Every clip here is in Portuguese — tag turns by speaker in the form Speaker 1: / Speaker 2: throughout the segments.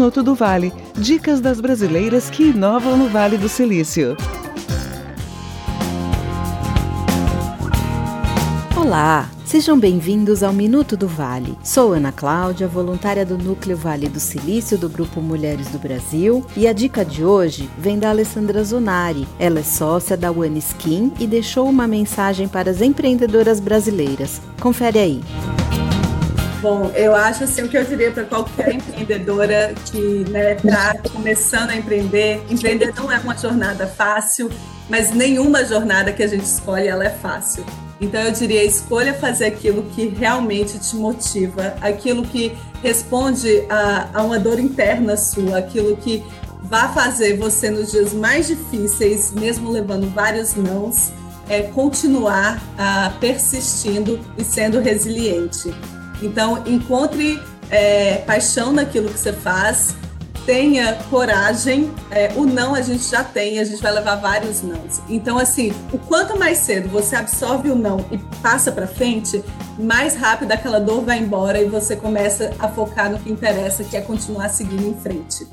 Speaker 1: Minuto do Vale. Dicas das brasileiras que inovam no Vale do Silício.
Speaker 2: Olá, sejam bem-vindos ao Minuto do Vale. Sou Ana Cláudia, voluntária do Núcleo Vale do Silício do Grupo Mulheres do Brasil, e a dica de hoje vem da Alessandra Zonari. Ela é sócia da One Skin e deixou uma mensagem para as empreendedoras brasileiras. Confere aí.
Speaker 3: Bom, eu acho assim o que eu diria para qualquer empreendedora que está né, começando a empreender. Empreender não é uma jornada fácil, mas nenhuma jornada que a gente escolhe ela é fácil. Então eu diria escolha fazer aquilo que realmente te motiva, aquilo que responde a, a uma dor interna sua, aquilo que vai fazer você nos dias mais difíceis, mesmo levando vários nãos, é continuar ah, persistindo e sendo resiliente. Então, encontre é, paixão naquilo que você faz, tenha coragem. É, o não a gente já tem, a gente vai levar vários nãos. Então, assim, o quanto mais cedo você absorve o não e passa para frente, mais rápido aquela dor vai embora e você começa a focar no que interessa, que é continuar seguindo em frente.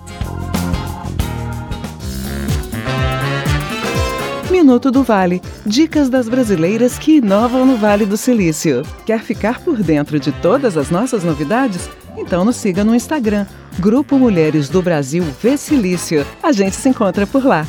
Speaker 1: Minuto do Vale. Dicas das brasileiras que inovam no Vale do Silício. Quer ficar por dentro de todas as nossas novidades? Então nos siga no Instagram, Grupo Mulheres do Brasil V Silício. A gente se encontra por lá.